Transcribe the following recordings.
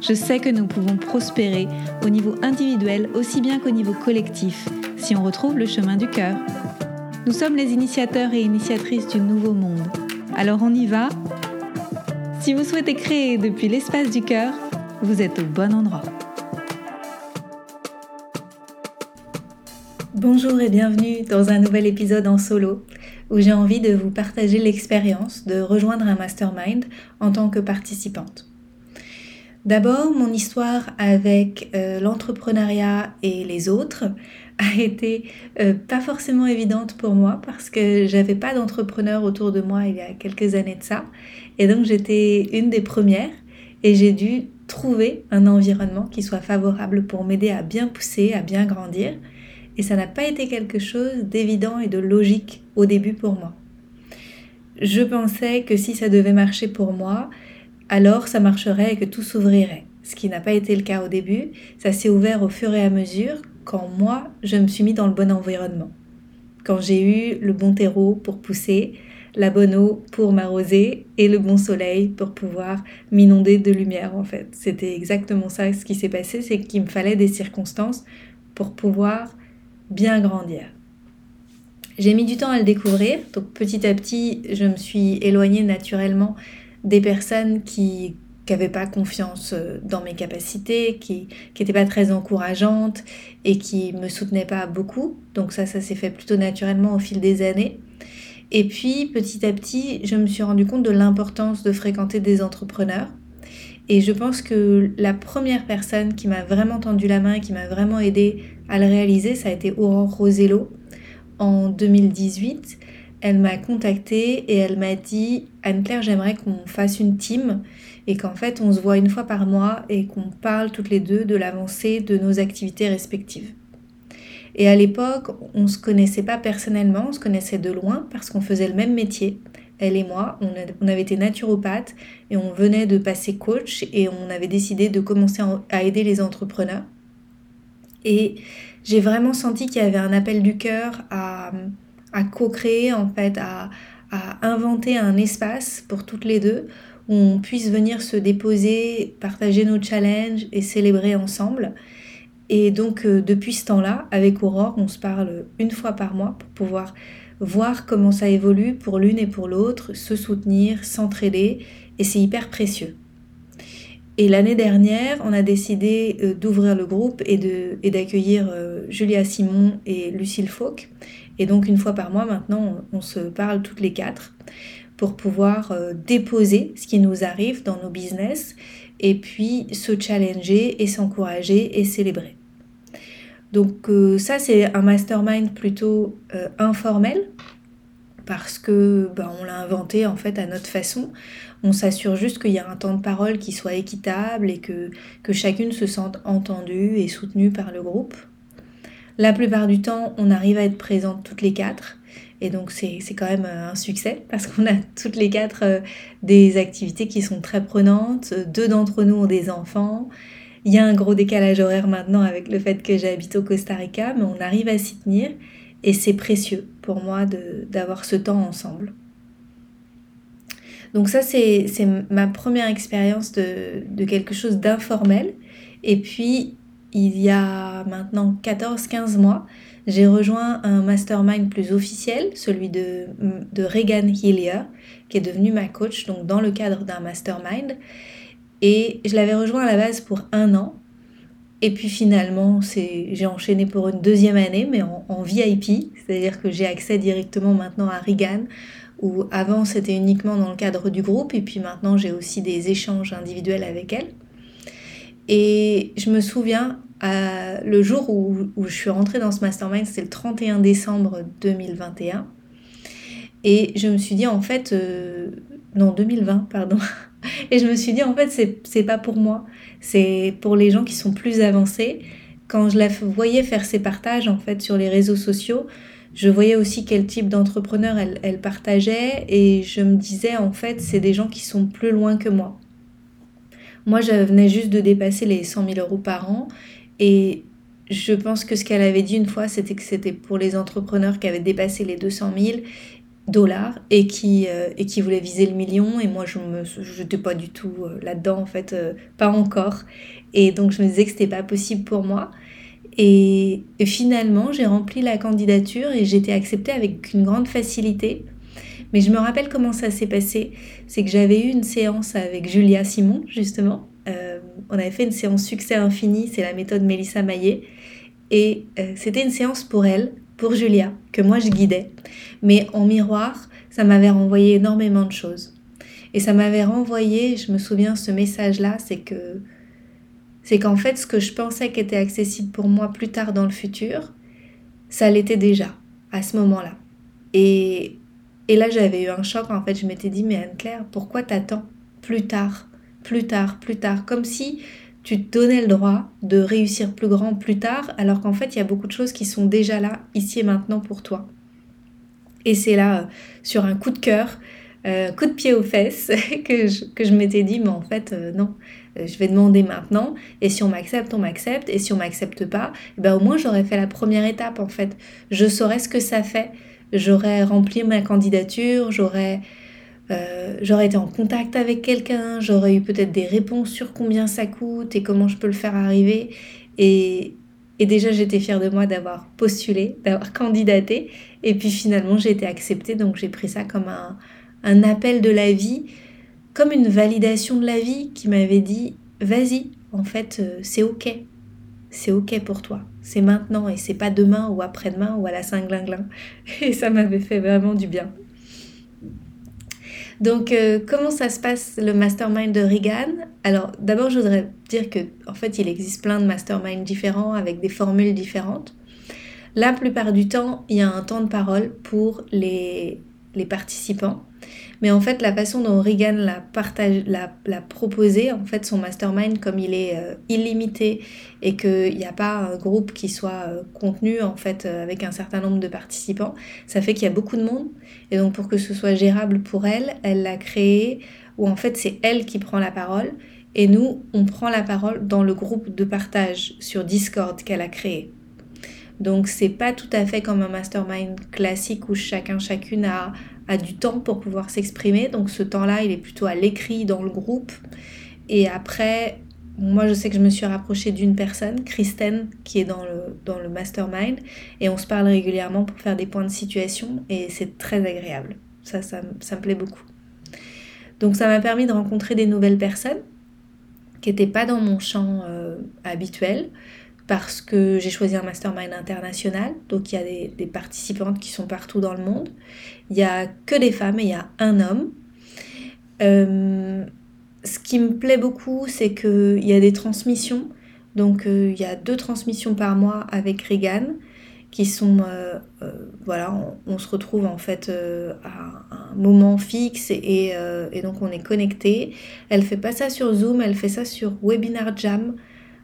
Je sais que nous pouvons prospérer au niveau individuel aussi bien qu'au niveau collectif si on retrouve le chemin du cœur. Nous sommes les initiateurs et initiatrices du nouveau monde. Alors on y va Si vous souhaitez créer depuis l'espace du cœur, vous êtes au bon endroit. Bonjour et bienvenue dans un nouvel épisode en solo où j'ai envie de vous partager l'expérience de rejoindre un mastermind en tant que participante. D'abord, mon histoire avec euh, l'entrepreneuriat et les autres a été euh, pas forcément évidente pour moi parce que j'avais pas d'entrepreneur autour de moi il y a quelques années de ça. Et donc j'étais une des premières et j'ai dû trouver un environnement qui soit favorable pour m'aider à bien pousser, à bien grandir. Et ça n'a pas été quelque chose d'évident et de logique au début pour moi. Je pensais que si ça devait marcher pour moi, alors ça marcherait et que tout s'ouvrirait. Ce qui n'a pas été le cas au début, ça s'est ouvert au fur et à mesure quand moi, je me suis mis dans le bon environnement. Quand j'ai eu le bon terreau pour pousser, la bonne eau pour m'arroser et le bon soleil pour pouvoir m'inonder de lumière en fait. C'était exactement ça ce qui s'est passé, c'est qu'il me fallait des circonstances pour pouvoir bien grandir. J'ai mis du temps à le découvrir, donc petit à petit je me suis éloignée naturellement des personnes qui n'avaient pas confiance euh, dans mes capacités, qui n'étaient pas très encourageantes et qui me soutenaient pas beaucoup. Donc ça, ça s'est fait plutôt naturellement au fil des années. Et puis petit à petit, je me suis rendu compte de l'importance de fréquenter des entrepreneurs. Et je pense que la première personne qui m'a vraiment tendu la main, qui m'a vraiment aidé à le réaliser, ça a été Aurore Rosello en 2018 elle m'a contactée et elle m'a dit Anne-Claire, j'aimerais qu'on fasse une team et qu'en fait on se voit une fois par mois et qu'on parle toutes les deux de l'avancée de nos activités respectives. Et à l'époque, on ne se connaissait pas personnellement, on se connaissait de loin parce qu'on faisait le même métier. Elle et moi, on, avait été naturopathes et on venait de passer coach et on avait décidé de commencer à aider les entrepreneurs. Et j'ai vraiment senti qu'il y avait un appel du cœur à à co-créer en fait, à, inventer un espace pour toutes les deux où on puisse venir se déposer, partager nos challenges et célébrer ensemble. Et donc euh, depuis ce temps-là, avec Aurore, on se parle une fois par mois pour pouvoir voir comment ça évolue pour l'une et pour l'autre, se soutenir, s'entraider, et c'est hyper précieux. Et l'année dernière, on a décidé euh, d'ouvrir le groupe et d'accueillir euh, Julia Simon et Lucille Fauque. Et donc une fois par mois maintenant, on, se parle toutes les quatre pour pouvoir euh, déposer ce qui nous arrive dans nos business et puis se challenger et s'encourager et célébrer. Donc euh, ça c'est un mastermind plutôt euh, informel parce que ben, on l'a inventé en fait à notre façon. On s'assure juste qu'il y a un temps de parole qui soit équitable et que, que chacune se sente entendue et soutenue par le groupe. La plupart du temps, on arrive à être présente toutes les quatre. Et donc c'est quand même euh, un succès parce qu'on a toutes les quatre euh, des activités qui sont très prenantes. Deux d'entre nous ont des enfants. Il y a un gros décalage horaire maintenant avec le fait que j'habite au Costa Rica, mais on arrive à s'y tenir et c'est précieux pour moi d'avoir ce temps ensemble. Donc ça, c'est ma première expérience de, de quelque chose d'informel. Et puis, il y a maintenant 14-15 mois, j'ai rejoint un mastermind plus officiel, celui de, Regan Hillier, qui est devenu ma coach, donc dans le cadre d'un mastermind. Et je l'avais rejoint à la base pour un an. Et puis finalement, j'ai enchaîné pour une deuxième année, mais en, en VIP, c'est-à-dire que j'ai accès directement maintenant à Regan, où avant c'était uniquement dans le cadre du groupe, et puis maintenant j'ai aussi des échanges individuels avec elle. Et je me souviens, le jour où, je suis rentrée dans ce mastermind, c'était le 31 décembre 2021. Et je me suis dit, en fait, euh, non, 2020, pardon. Et je me suis dit, en fait, c'est pas pour moi. C'est pour les gens qui sont plus avancés. Quand je la voyais faire ses partages, en fait, sur les réseaux sociaux, je voyais aussi quel type d'entrepreneur elle, elle, partageait et je me disais en fait c'est des gens qui sont plus loin que moi. Moi je venais juste de dépasser les 100 000 euros par an et je pense que ce qu'elle avait dit une fois c'était que c'était pour les entrepreneurs qui avaient dépassé les 200 000 dollars et qui, euh, et qui voulaient viser le million et moi je n'étais pas du tout euh, là-dedans en fait, euh, pas encore. Et donc je me disais que c'était pas possible pour moi. Et, finalement, j'ai rempli la candidature et j'ai été acceptée avec une grande facilité. Mais je me rappelle comment ça s'est passé. C'est que j'avais eu une séance avec Julia Simon, justement. Euh, on avait fait une séance succès infini, c'est la méthode Mélissa Maillet. Et euh, c'était une séance pour elle, pour Julia, que moi je guidais. Mais en miroir, ça m'avait renvoyé énormément de choses. Et ça m'avait renvoyé, je me souviens, ce message-là, c'est que c'est qu'en fait, ce que je pensais qu'était accessible pour moi plus tard dans le futur, ça l'était déjà, à ce moment-là. Et, et là, j'avais eu un choc, en fait, je m'étais dit, mais Anne-Claire, pourquoi t'attends plus tard, plus tard, plus tard? Comme si tu te donnais le droit de réussir plus grand plus tard, alors qu'en fait, il y a beaucoup de choses qui sont déjà là, ici et maintenant pour toi. Et c'est là, euh, sur un coup de cœur, euh, coup de pied aux fesses, que je, m'étais dit, mais en fait, euh, non, je vais demander maintenant, et si on m'accepte, on m'accepte, et si on m'accepte pas, eh ben au moins j'aurais fait la première étape en fait. Je saurais ce que ça fait, j'aurais rempli ma candidature, j'aurais euh, j'aurais été en contact avec quelqu'un, j'aurais eu peut-être des réponses sur combien ça coûte et comment je peux le faire arriver. Et, et déjà, j'étais fière de moi d'avoir postulé, d'avoir candidaté. Et puis finalement, j'ai été acceptée. Donc j'ai pris ça comme un, un appel de la vie comme une validation de la vie qui m'avait dit vas-y, en fait, euh, c'est ok. C'est ok pour toi. C'est maintenant et c'est pas demain ou après-demain ou à la Saint-Glinglin. Et ça m'avait fait vraiment du bien. Donc, euh, comment ça se passe le mastermind de Regan? Alors, d'abord, je voudrais dire que en fait, il existe plein de masterminds différents avec des formules différentes. La plupart du temps, il y a un temps de parole pour les, les participants. Mais en fait, la façon dont Regan l'a, partage, l'a, proposé, en fait, son mastermind, comme il est euh, illimité et qu'il n'y a pas un groupe qui soit euh, contenu, en fait, euh, avec un certain nombre de participants, ça fait qu'il y a beaucoup de monde. Et donc, pour que ce soit gérable pour elle, elle l'a créé où, en fait, c'est elle qui prend la parole. Et nous, on prend la parole dans le groupe de partage sur Discord qu'elle a créé. Donc c'est pas tout à fait comme un mastermind classique où chacun chacune a a du temps pour pouvoir s'exprimer. Donc ce temps-là, il est plutôt à l'écrit dans le groupe. Et après, moi, je sais que je me suis rapprochée d'une personne, Kristen, qui est dans le, dans le mastermind. Et on se parle régulièrement pour faire des points de situation. Et c'est très agréable. Ça, ça, me plaît beaucoup. Donc ça m'a permis de rencontrer des nouvelles personnes qui n'étaient pas dans mon champ euh, habituel parce que j'ai choisi un mastermind international, donc il y a des, participantes qui sont partout dans le monde. Il n'y a que des femmes et il y a un homme. Euh, ce qui me plaît beaucoup, c'est qu'il y a des transmissions. Donc euh, il y a deux transmissions par mois avec Regan qui sont, euh, voilà, on, se retrouve en fait à un moment fixe et, et, donc on est connecté. Elle fait pas ça sur Zoom, elle fait ça sur Webinar Jam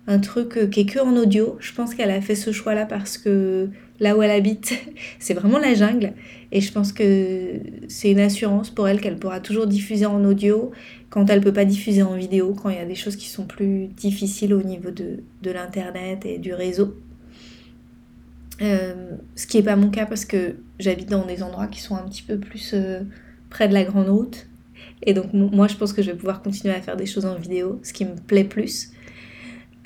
un truc euh, qui est que en audio. Je pense qu'elle a fait ce choix-là parce que là où elle habite, c'est vraiment la jungle. Et je pense que c'est une assurance pour elle qu'elle pourra toujours diffuser en audio quand elle peut pas diffuser en vidéo, quand il y a des choses qui sont plus difficiles au niveau de, l'internet et du réseau. Euh, ce qui n'est pas mon cas parce que j'habite dans des endroits qui sont un petit peu plus euh, près de la grande route. Et donc moi je pense que je vais pouvoir continuer à faire des choses en vidéo, ce qui me plaît plus.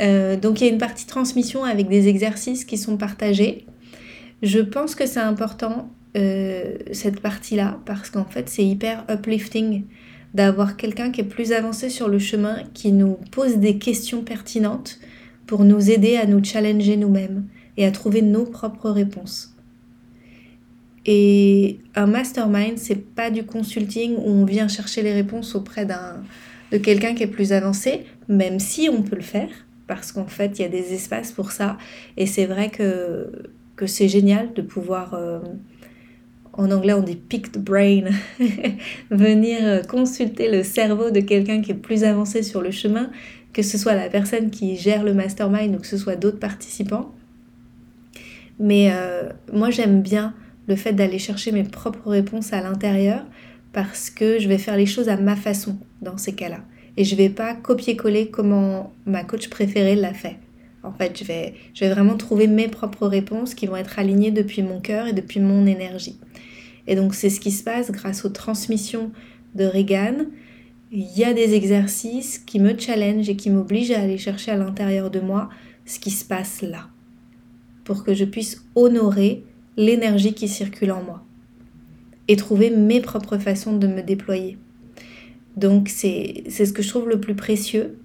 Euh, donc il y a une partie transmission avec des exercices qui sont partagés. Je pense que c'est important euh, cette partie-là parce qu'en fait c'est hyper uplifting d'avoir quelqu'un qui est plus avancé sur le chemin, qui nous pose des questions pertinentes pour nous aider à nous challenger nous-mêmes et à trouver nos propres réponses. Et un mastermind, c'est pas du consulting où on vient chercher les réponses auprès d'un de quelqu'un qui est plus avancé, même si on peut le faire parce qu'en fait, il y a des espaces pour ça. Et c'est vrai que, que c'est génial de pouvoir, euh, en anglais on dit pick the brain, venir euh, consulter le cerveau de quelqu'un qui est plus avancé sur le chemin, que ce soit la personne qui gère le mastermind ou que ce soit d'autres participants. Mais euh, moi, j'aime bien le fait d'aller chercher mes propres réponses à l'intérieur parce que je vais faire les choses à ma façon dans ces cas-là. Et je vais pas copier-coller comment ma coach préférée l'a fait. En fait, je vais, je vais vraiment trouver mes propres réponses qui vont être alignées depuis mon cœur et depuis mon énergie. Et donc c'est ce qui se passe grâce aux transmissions de Regan. Il y a des exercices qui me challengent et qui m'obligent à aller chercher à l'intérieur de moi ce qui se passe là. Pour que je puisse honorer l'énergie qui circule en moi et trouver mes propres façons de me déployer. Donc c'est ce que je trouve le plus précieux.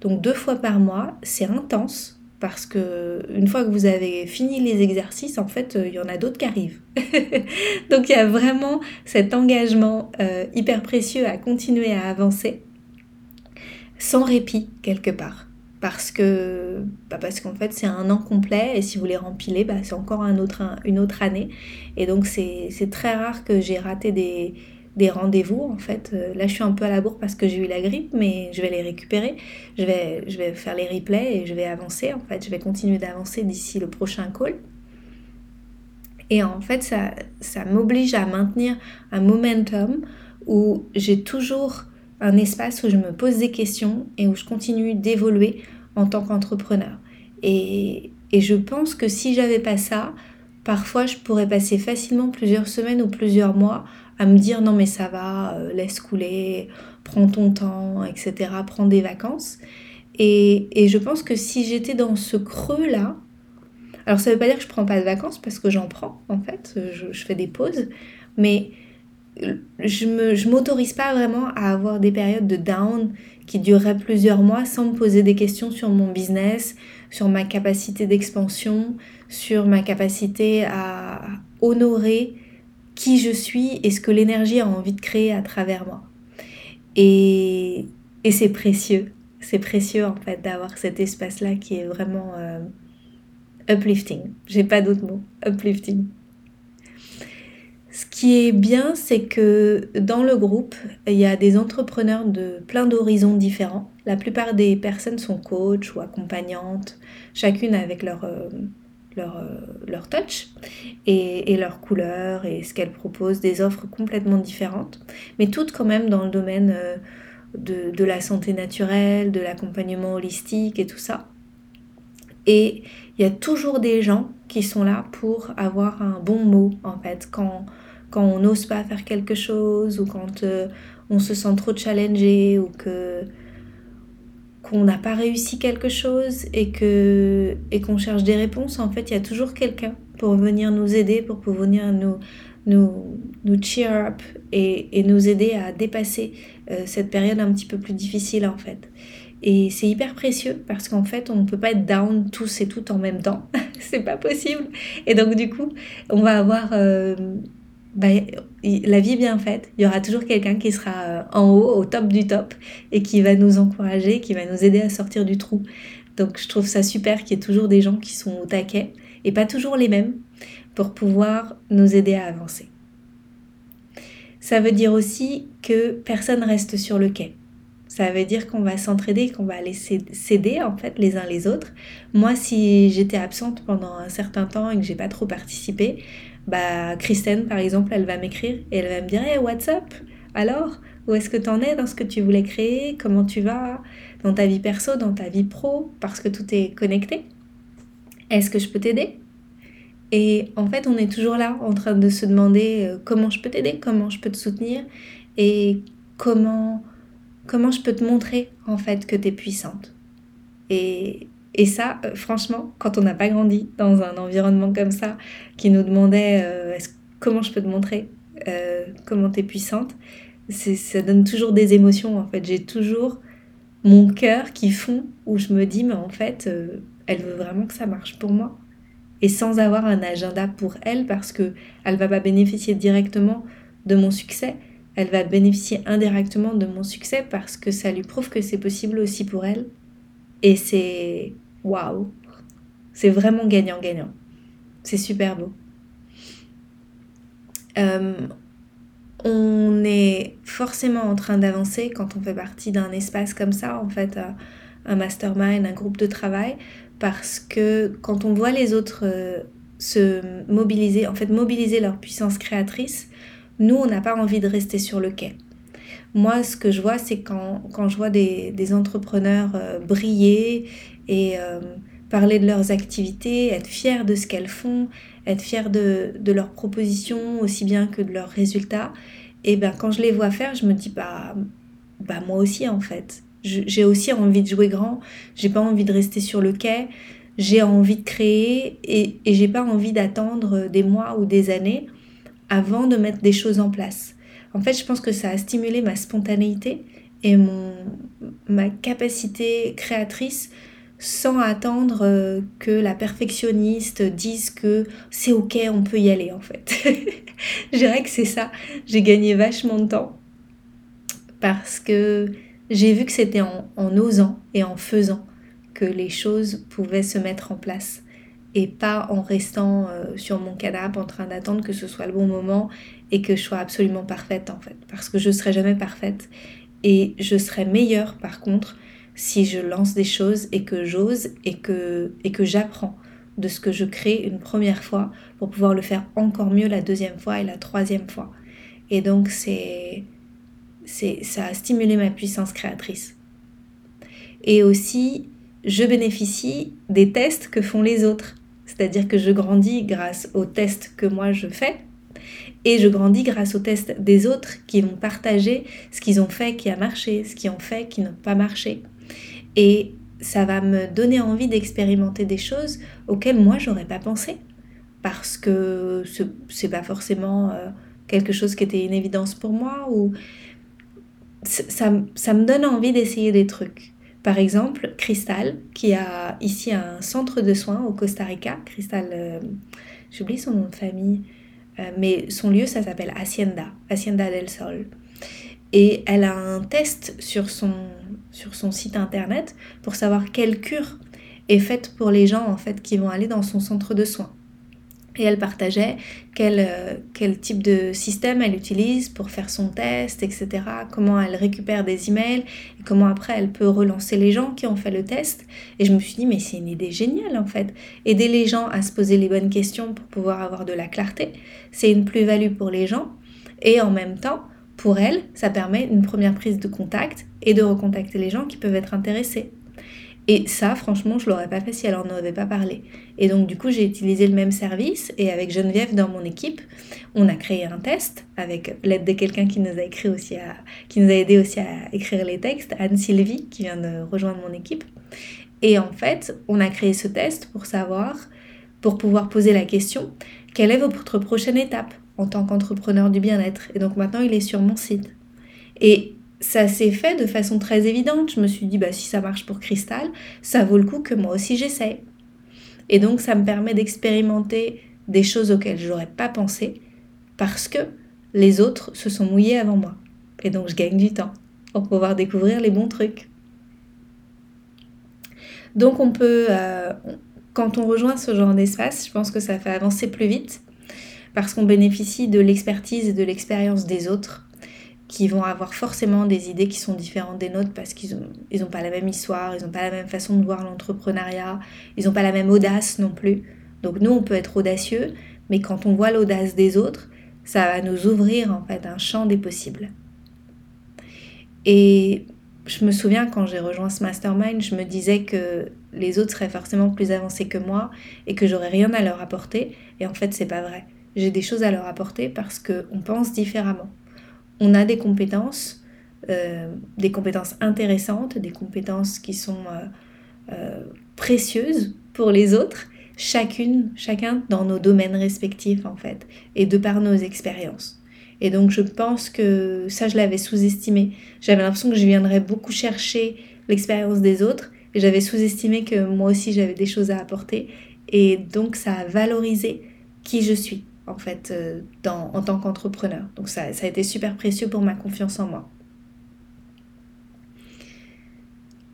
Donc deux fois par mois, c'est intense parce que une fois que vous avez fini les exercices, en fait, il y en a d'autres qui arrivent. Donc il y a vraiment cet engagement euh, hyper précieux à continuer à avancer sans répit quelque part parce que bah parce qu'en fait c'est un an complet et si vous les rempilez bah c'est encore un une autre année et donc c'est très rare que j'ai raté des, des rendez-vous en fait. Euh, là je suis un peu à la bourre parce que j'ai eu la grippe mais je vais les récupérer. Je vais, je vais faire les replays et je vais avancer en fait. Je vais continuer d'avancer d'ici le prochain call. Et en fait ça, ça m'oblige à maintenir un momentum où j'ai toujours un espace où je me pose des questions et où je continue d'évoluer en tant qu'entrepreneur. Et, et, je pense que si j'avais pas ça, parfois je pourrais passer facilement plusieurs semaines ou plusieurs mois à me dire non mais ça va, euh, laisse couler, prends ton temps, etc., prends des vacances. Et, et je pense que si j'étais dans ce creux-là, alors ça veut pas dire que je prends pas de vacances parce que j'en prends en fait, je, fais des pauses, mais je je m'autorise pas vraiment à avoir des périodes de down qui dureraient plusieurs mois sans me poser des questions sur mon business, sur ma capacité d'expansion, sur ma capacité à honorer qui je suis et ce que l'énergie a envie de créer à travers moi. Et, et c'est précieux, c'est précieux en fait d'avoir cet espace-là qui est vraiment euh, uplifting. J'ai pas d'autre mot, uplifting. Qui est bien, c'est que dans le groupe, il y a des entrepreneurs de plein d'horizons différents. La plupart des personnes sont coach ou accompagnantes, chacune avec leur, euh, leur, euh, leur touch et, et, leur couleur et ce qu'elles proposent, des offres complètement différentes, mais toutes quand même dans le domaine euh, de, de la santé naturelle, de l'accompagnement holistique et tout ça. Et il y a toujours des gens qui sont là pour avoir un bon mot en fait quand quand on n'ose pas faire quelque chose ou quand euh, on se sent trop challengé ou que qu'on n'a pas réussi quelque chose et que et qu'on cherche des réponses en fait il y a toujours quelqu'un pour venir nous aider pour venir nous nous, nous cheer up et, et nous aider à dépasser euh, cette période un petit peu plus difficile en fait et c'est hyper précieux parce qu'en fait, on ne peut pas être down tous et toutes en même temps. c'est pas possible. Et donc, du coup, on va avoir euh, bah, la vie bien faite. Il y aura toujours quelqu'un qui sera euh, en haut, au top du top, et qui va nous encourager, qui va nous aider à sortir du trou. Donc, je trouve ça super qu'il y ait toujours des gens qui sont au taquet, et pas toujours les mêmes, pour pouvoir nous aider à avancer. Ça veut dire aussi que personne reste sur le quai. Ça veut dire qu'on va s'entraider, qu'on va aller s'aider en fait les uns les autres. Moi, si j'étais absente pendant un certain temps et que j'ai pas trop participé, bah Christine par exemple, elle va m'écrire et elle va me dire Hey, what's up? Alors, où est-ce que tu en es dans ce que tu voulais créer? Comment tu vas dans ta vie perso, dans ta vie pro? Parce que tout est connecté. Est-ce que je peux t'aider? Et en fait, on est toujours là en train de se demander euh, comment je peux t'aider, comment je peux te soutenir? Et comment comment je peux te montrer en fait que tu es puissante? Et, et ça, euh, franchement, quand on n'a pas grandi dans un environnement comme ça, qui nous demandait euh, comment je peux te montrer euh, comment tu es puissante, ça donne toujours des émotions en fait. J'ai toujours mon cœur qui fond où je me dis mais en fait elle veut vraiment que ça marche pour moi et sans avoir un agenda pour elle parce que elle va pas bénéficier directement de mon succès elle va bénéficier indirectement de mon succès parce que ça lui prouve que c'est possible aussi pour elle. Et c'est waouh, c'est vraiment gagnant-gagnant. C'est super beau. Euh, on est forcément en train d'avancer quand on fait partie d'un espace comme ça, en fait, un mastermind, un groupe de travail, parce que quand on voit les autres euh, se mobiliser, en fait mobiliser leur puissance créatrice, nous, on n'a pas envie de rester sur le quai. Moi, ce que je vois, c'est quand, quand je vois des, des entrepreneurs euh, briller et euh, parler de leurs activités, être fiers de ce qu'elles font, être fiers de, de, leurs propositions aussi bien que de leurs résultats. Et ben quand je les vois faire, je me dis bah, bah moi aussi en fait. J'ai aussi envie de jouer grand, j'ai pas envie de rester sur le quai, j'ai envie de créer et, et j'ai pas envie d'attendre des mois ou des années avant de mettre des choses en place. En fait, je pense que ça a stimulé ma spontanéité et mon, ma capacité créatrice sans attendre euh, que la perfectionniste dise que c'est ok, on peut y aller en fait. je dirais que c'est ça. J'ai gagné vachement de temps parce que j'ai vu que c'était en, osant et en faisant que les choses pouvaient se mettre en place et pas en restant euh, sur mon canapé en train d'attendre que ce soit le bon moment et que je sois absolument parfaite en fait parce que je serai jamais parfaite et je serai meilleure par contre si je lance des choses et que j'ose et que, j'apprends de ce que je crée une première fois pour pouvoir le faire encore mieux la deuxième fois et la troisième fois. Et donc c'est, c'est ça a stimulé ma puissance créatrice. Et aussi, je bénéficie des tests que font les autres. C'est-à-dire que je grandis grâce aux tests que moi je fais et je grandis grâce aux tests des autres qui vont partager ce qu'ils ont fait qui a marché, ce qu'ils ont fait qui n'a pas marché. Et ça va me donner envie d'expérimenter des choses auxquelles moi j'aurais pas pensé. Parce que c'est pas forcément euh, quelque chose qui était une évidence pour moi ou ça, ça me donne envie d'essayer des trucs. Par exemple, Crystal, qui a ici un centre de soins au Costa Rica. Crystal, euh, j'oublie son nom de famille, euh, mais son lieu, ça s'appelle Hacienda, Hacienda del Sol. Et elle a un test sur son, sur son site internet pour savoir quelle cure est faite pour les gens en fait qui vont aller dans son centre de soins. Et elle partageait quel, euh, quel type de système elle utilise pour faire son test, etc. Comment elle récupère des emails et comment après elle peut relancer les gens qui ont fait le test. Et je me suis dit, mais c'est une idée géniale en fait. Aider les gens à se poser les bonnes questions pour pouvoir avoir de la clarté, c'est une plus-value pour les gens. Et en même temps, pour elle, ça permet une première prise de contact et de recontacter les gens qui peuvent être intéressés. Et ça, franchement, je l'aurais pas fait si elle en avait pas parlé. Et donc, du coup, j'ai utilisé le même service et avec Geneviève dans mon équipe, on a créé un test avec l'aide de quelqu'un qui nous a écrit aussi à, qui nous a aidé aussi à écrire les textes, Anne Sylvie, qui vient de rejoindre mon équipe. Et en fait, on a créé ce test pour savoir, pour pouvoir poser la question, quelle est votre prochaine étape en tant qu'entrepreneur du bien-être? Et donc maintenant, il est sur mon site. Et ça s'est fait de façon très évidente. Je me suis dit, bah, si ça marche pour Cristal, ça vaut le coup que moi aussi j'essaye. Et donc, ça me permet d'expérimenter des choses auxquelles je n'aurais pas pensé parce que les autres se sont mouillés avant moi. Et donc, je gagne du temps pour pouvoir découvrir les bons trucs. Donc, on peut, euh, quand on rejoint ce genre d'espace, je pense que ça fait avancer plus vite parce qu'on bénéficie de l'expertise et de l'expérience des autres qui vont avoir forcément des idées qui sont différentes des nôtres parce qu'ils n'ont ils pas la même histoire, ils n'ont pas la même façon de voir l'entrepreneuriat, ils n'ont pas la même audace non plus. Donc nous, on peut être audacieux, mais quand on voit l'audace des autres, ça va nous ouvrir en fait un champ des possibles. Et je me souviens quand j'ai rejoint ce mastermind, je me disais que les autres seraient forcément plus avancés que moi et que j'aurais rien à leur apporter. Et en fait, c'est pas vrai j'ai des choses à leur apporter parce qu'on pense différemment. On a des compétences, euh, des compétences intéressantes, des compétences qui sont euh, euh, précieuses pour les autres, chacune, chacun dans nos domaines respectifs en fait, et de par nos expériences. Et donc je pense que ça, je l'avais sous-estimé. J'avais l'impression que je viendrais beaucoup chercher l'expérience des autres, et j'avais sous-estimé que moi aussi j'avais des choses à apporter, et donc ça a valorisé qui je suis en fait euh, en tant qu'entrepreneur. Donc ça, ça a été super précieux pour ma confiance en moi.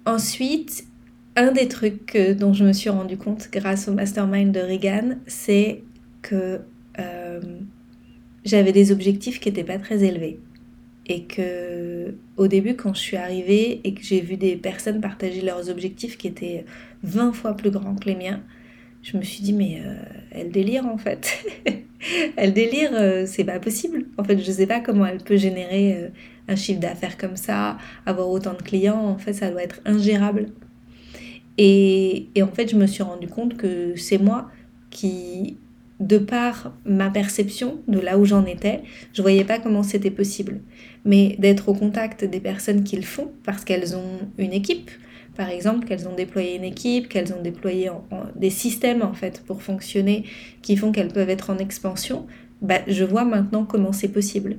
Ensuite, un des trucs dont je me suis rendu compte grâce au mastermind de Regan, c'est que euh, j'avais des objectifs qui n'étaient pas très élevés. Et que au début, quand je suis arrivée et que j'ai vu des personnes partager leurs objectifs qui étaient 20 fois plus grands que les miens, je me suis dit, mais euh, elle délire en fait. elle délire, c'est pas possible. En fait, je sais pas comment elle peut générer un chiffre d'affaires comme ça, avoir autant de clients. En fait, ça doit être ingérable. Et, et en fait, je me suis rendu compte que c'est moi qui de par ma perception de là où j'en étais, je voyais pas comment c'était possible. Mais d'être au contact des personnes qui le font, parce qu'elles ont une équipe, par exemple, qu'elles ont déployé une équipe, qu'elles ont déployé des systèmes en fait pour fonctionner, qui font qu'elles peuvent être en expansion, bah, je vois maintenant comment c'est possible.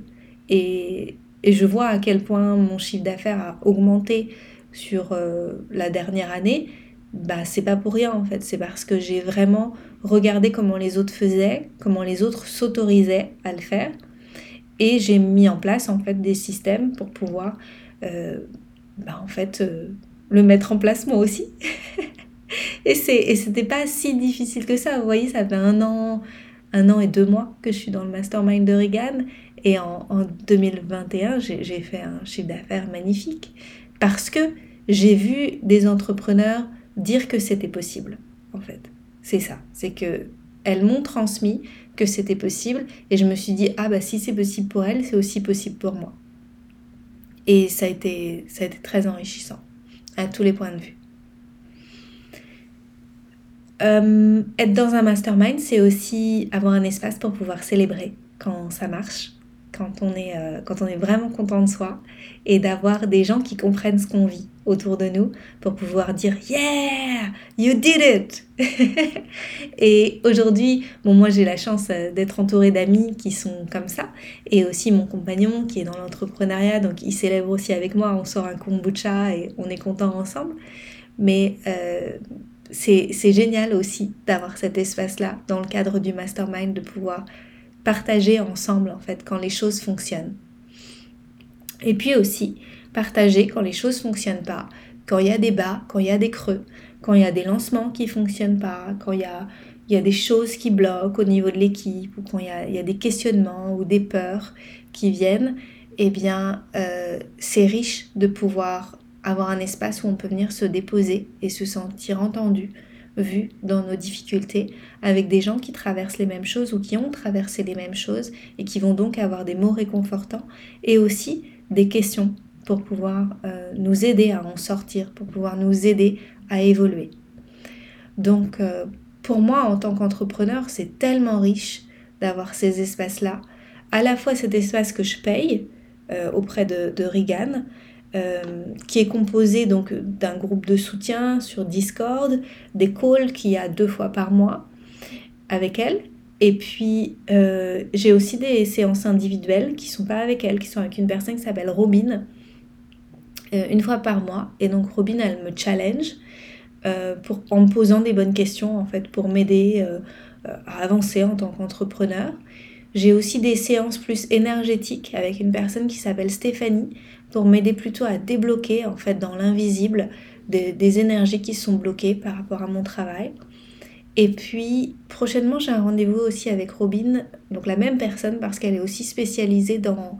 Et, je vois à quel point mon chiffre d'affaires a augmenté sur euh, la dernière année. Bah c'est pas pour rien en fait, c'est parce que j'ai vraiment regardé comment les autres faisaient, comment les autres s'autorisaient à le faire. Et j'ai mis en place en fait des systèmes pour pouvoir euh, bah, en fait euh, le mettre en place moi aussi. et c'était pas si difficile que ça, vous voyez, ça fait un an un an et deux mois que je suis dans le mastermind de Regan et en, en 2021 j'ai fait un chiffre d'affaires magnifique parce que j'ai vu des entrepreneurs dire que c'était possible, en fait. C'est ça. C'est que elles m'ont transmis que c'était possible et je me suis dit ah bah si c'est possible pour elles, c'est aussi possible pour moi. Et ça a été ça a été très enrichissant à tous les points de vue. Euh, être dans un mastermind, c'est aussi avoir un espace pour pouvoir célébrer quand ça marche, quand on est, euh, quand on est vraiment content de soi et d'avoir des gens qui comprennent ce qu'on vit autour de nous pour pouvoir dire Yeah, you did it Et aujourd'hui, bon, moi j'ai la chance euh, d'être entourée d'amis qui sont comme ça et aussi mon compagnon qui est dans l'entrepreneuriat, donc il célèbre aussi avec moi, on sort un kombucha et on est content ensemble. Mais euh, c'est génial aussi d'avoir cet espace-là dans le cadre du mastermind, de pouvoir partager ensemble en fait quand les choses fonctionnent. Et puis aussi partager quand les choses fonctionnent pas, quand il y a des bas, quand il y a des creux, quand il y a des lancements qui fonctionnent pas, quand il y a, y a des choses qui bloquent au niveau de l'équipe ou quand il y, a, y, a, des questionnements ou des peurs qui viennent, eh bien euh, c'est riche de pouvoir avoir un espace où on peut venir se déposer et se sentir entendu, vu dans nos difficultés avec des gens qui traversent les mêmes choses ou qui ont traversé les mêmes choses et qui vont donc avoir des mots réconfortants et aussi des questions pour pouvoir euh, nous aider à en sortir, pour pouvoir nous aider à évoluer. Donc euh, pour moi en tant qu'entrepreneur, c'est tellement riche d'avoir ces espaces-là. À la fois cet espace que je paye euh, auprès de, Regan, qui est composé donc d'un groupe de soutien sur Discord, des calls qu'il y a deux fois par mois avec elle. Et puis j'ai aussi des séances individuelles qui sont pas avec elle, qui sont avec une personne qui s'appelle Robin, une fois par mois. Et donc Robin, elle me challenge pour, en me posant des bonnes questions en fait pour m'aider à avancer en tant qu'entrepreneur. J'ai aussi des séances plus énergétiques avec une personne qui s'appelle Stéphanie pour m'aider plutôt à débloquer en fait dans l'invisible des, énergies qui sont bloquées par rapport à mon travail. Et puis prochainement j'ai un rendez-vous aussi avec Robin, donc la même personne parce qu'elle est aussi spécialisée dans,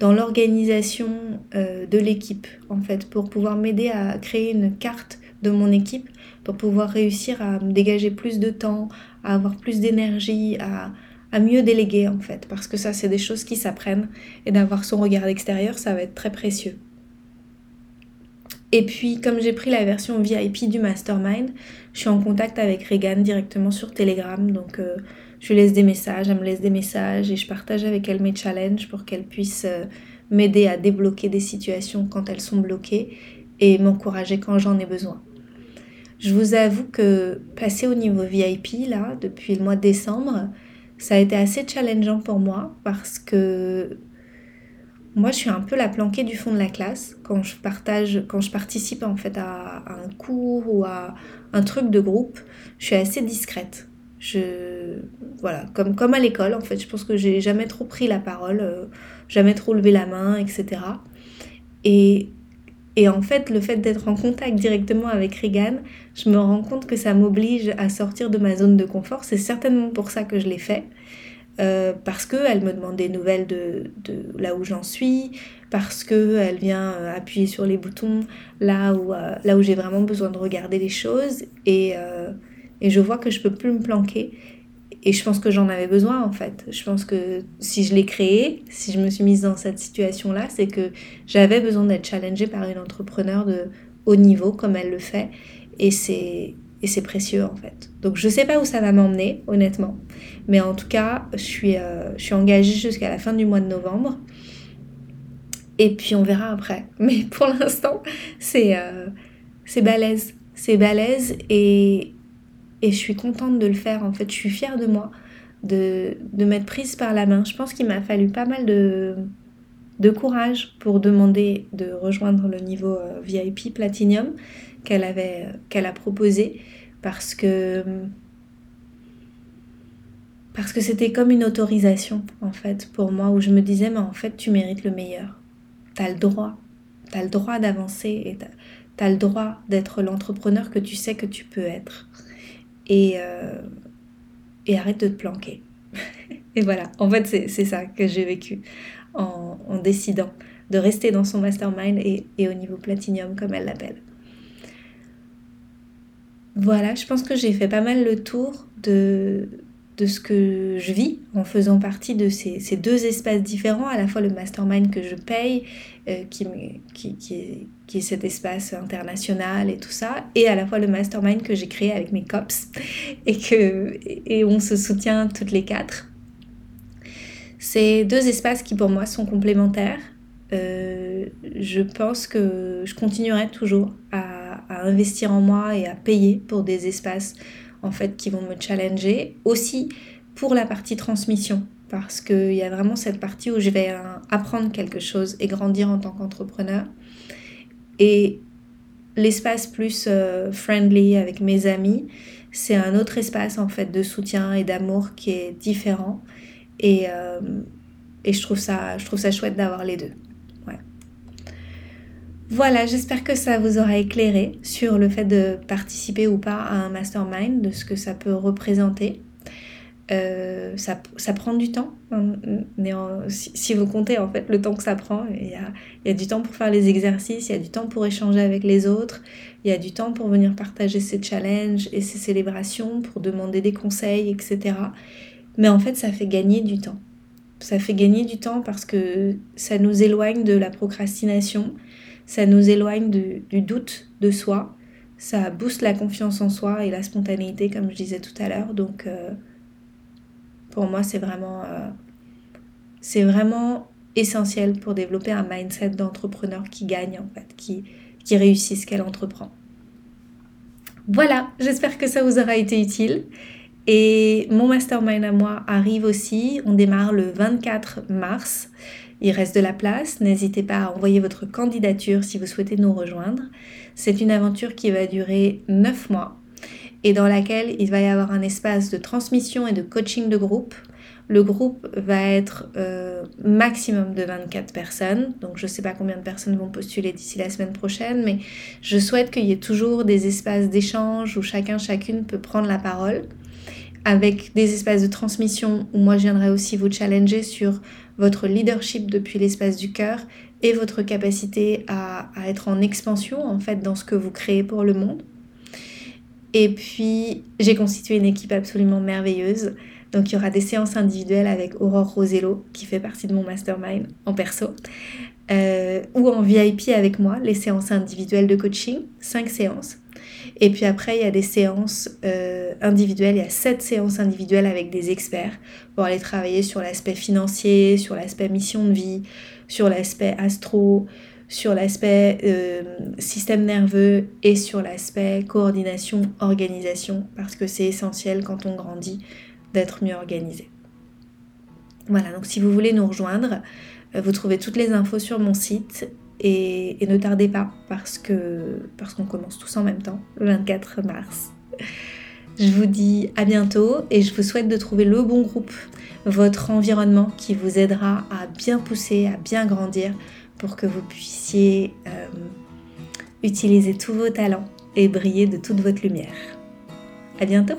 dans l'organisation euh, de l'équipe en fait pour pouvoir m'aider à créer une carte de mon équipe pour pouvoir réussir à me dégager plus de temps, à avoir plus d'énergie, à, mieux déléguer en fait, parce que ça c'est des choses qui s'apprennent. Et d'avoir son regard extérieur ça va être très précieux. Et puis comme j'ai pris la version VIP du mastermind, je suis en contact avec Regan directement sur Telegram, donc euh, je laisse des messages, elle me laisse des messages et je partage avec elle mes challenges pour qu'elle puisse euh, m'aider à débloquer des situations quand elles sont bloquées et m'encourager quand j'en ai besoin. Je vous avoue que passer au niveau VIP là, depuis le mois de décembre, ça a été assez challengeant pour moi parce que moi je suis un peu la planquée du fond de la classe quand je partage, quand je participe en fait à, un cours ou à un truc de groupe, je suis assez discrète. Je voilà, comme, comme à l'école en fait, je pense que j'ai jamais trop pris la parole, euh, jamais trop levé la main, etc. Et et en fait, le fait d'être en contact directement avec Regan, je me rends compte que ça m'oblige à sortir de ma zone de confort. C'est certainement pour ça que je l'ai fait. Euh, parce qu'elle me demande des nouvelles de, de là où j'en suis, parce qu'elle vient euh, appuyer sur les boutons là où, là où j'ai vraiment besoin de regarder les choses. Et, et je vois que je peux plus me planquer. Et je pense que j'en avais besoin en fait. Je pense que si je l'ai créé, si je me suis mise dans cette situation-là, c'est que j'avais besoin d'être challengée par une entrepreneur de haut niveau comme elle le fait. Et c'est et c'est précieux en fait. Donc je sais pas où ça va m'emmener honnêtement, mais en tout cas je suis, euh, je suis engagée jusqu'à la fin du mois de novembre. Et puis on verra après. Mais pour l'instant c'est euh, c'est balèze, c'est balèze et, et je suis contente de le faire en fait. Je suis fière de moi, de, de m'être prise par la main. Je pense qu'il m'a fallu pas mal de, de courage pour demander de rejoindre le niveau euh, VIP Platinum qu'elle avait qu'elle a proposé parce que parce que c'était comme une autorisation en fait pour moi où je me disais mais en fait tu mérites le meilleur. Tu as le droit. Tu as le droit d'avancer et tu as, le droit d'être l'entrepreneur que tu sais que tu peux être. Et, euh, et arrête de te planquer. et voilà, en fait c'est ça que j'ai vécu en, décidant de rester dans son mastermind et, et au niveau platinum comme elle l'appelle. Voilà, je pense que j'ai fait pas mal le tour de, de ce que je vis en faisant partie de ces, ces, deux espaces différents, à la fois le mastermind que je paye, euh, qui, qui, qui, est, qui, cet espace international et tout ça, et à la fois le mastermind que j'ai créé avec mes cops et, que, et on se soutient toutes les quatre. Ces deux espaces qui pour moi sont complémentaires. Euh, je pense que je continuerai toujours à à, investir en moi et à payer pour des espaces en fait qui vont me challenger. Aussi pour la partie transmission parce qu'il y a vraiment cette partie où je vais euh, apprendre quelque chose et grandir en tant qu'entrepreneur. Et l'espace plus euh, friendly avec mes amis, c'est un autre espace en fait de soutien et d'amour qui est différent. Et, euh, et je, trouve ça, je trouve ça chouette d'avoir les deux. Voilà, j'espère que ça vous aura éclairé sur le fait de participer ou pas à un mastermind, de ce que ça peut représenter. Euh, ça, prend du temps. Hein, mais si, vous comptez en fait le temps que ça prend, il y, a, il y, a, du temps pour faire les exercices, il y a du temps pour échanger avec les autres, il y a du temps pour venir partager ces challenges et ces célébrations, pour demander des conseils, etc. Mais en fait, ça fait gagner du temps. Ça fait gagner du temps parce que ça nous éloigne de la procrastination, ça nous éloigne du doute de soi, ça booste la confiance en soi et la spontanéité, comme je disais tout à l'heure. Donc, euh, pour moi, c'est vraiment, euh, vraiment essentiel pour développer un mindset d'entrepreneur qui gagne, en fait, qui réussit ce qu'elle entreprend. Voilà, j'espère que ça vous aura été utile. Et mon mastermind à moi arrive aussi. On démarre le 24 mars. Il reste de la place, n'hésitez pas à envoyer votre candidature si vous souhaitez nous rejoindre. C'est une aventure qui va durer 9 mois et dans laquelle il va y avoir un espace de transmission et de coaching de groupe. Le groupe va être euh, maximum de 24 personnes, donc je ne sais pas combien de personnes vont postuler d'ici la semaine prochaine, mais je souhaite qu'il y ait toujours des espaces d'échange où chacun, chacune peut prendre la parole, avec des espaces de transmission où moi je viendrai aussi vous challenger sur votre leadership depuis l'espace du cœur et votre capacité à, être en expansion en fait dans ce que vous créez pour le monde. Et puis j'ai constitué une équipe absolument merveilleuse. Donc il y aura des séances individuelles avec Aurore Rosello qui fait partie de mon mastermind en perso. Euh, ou en VIP avec moi, les séances individuelles de coaching, 5 séances. Et puis après, il y a des séances euh, individuelles, il y a sept séances individuelles avec des experts pour aller travailler sur l'aspect financier, sur l'aspect mission de vie, sur l'aspect astro, sur l'aspect euh, système nerveux et sur l'aspect coordination, organisation, parce que c'est essentiel quand on grandit d'être mieux organisé. Voilà, donc si vous voulez nous rejoindre, euh, vous trouvez toutes les infos sur mon site et, ne tardez pas parce que parce qu'on commence tous en même temps, le 24 mars. Je vous dis à bientôt et je vous souhaite de trouver le bon groupe, votre environnement qui vous aidera à bien pousser, à bien grandir pour que vous puissiez euh, utiliser tous vos talents et briller de toute votre lumière. À bientôt!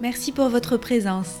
Merci pour votre présence.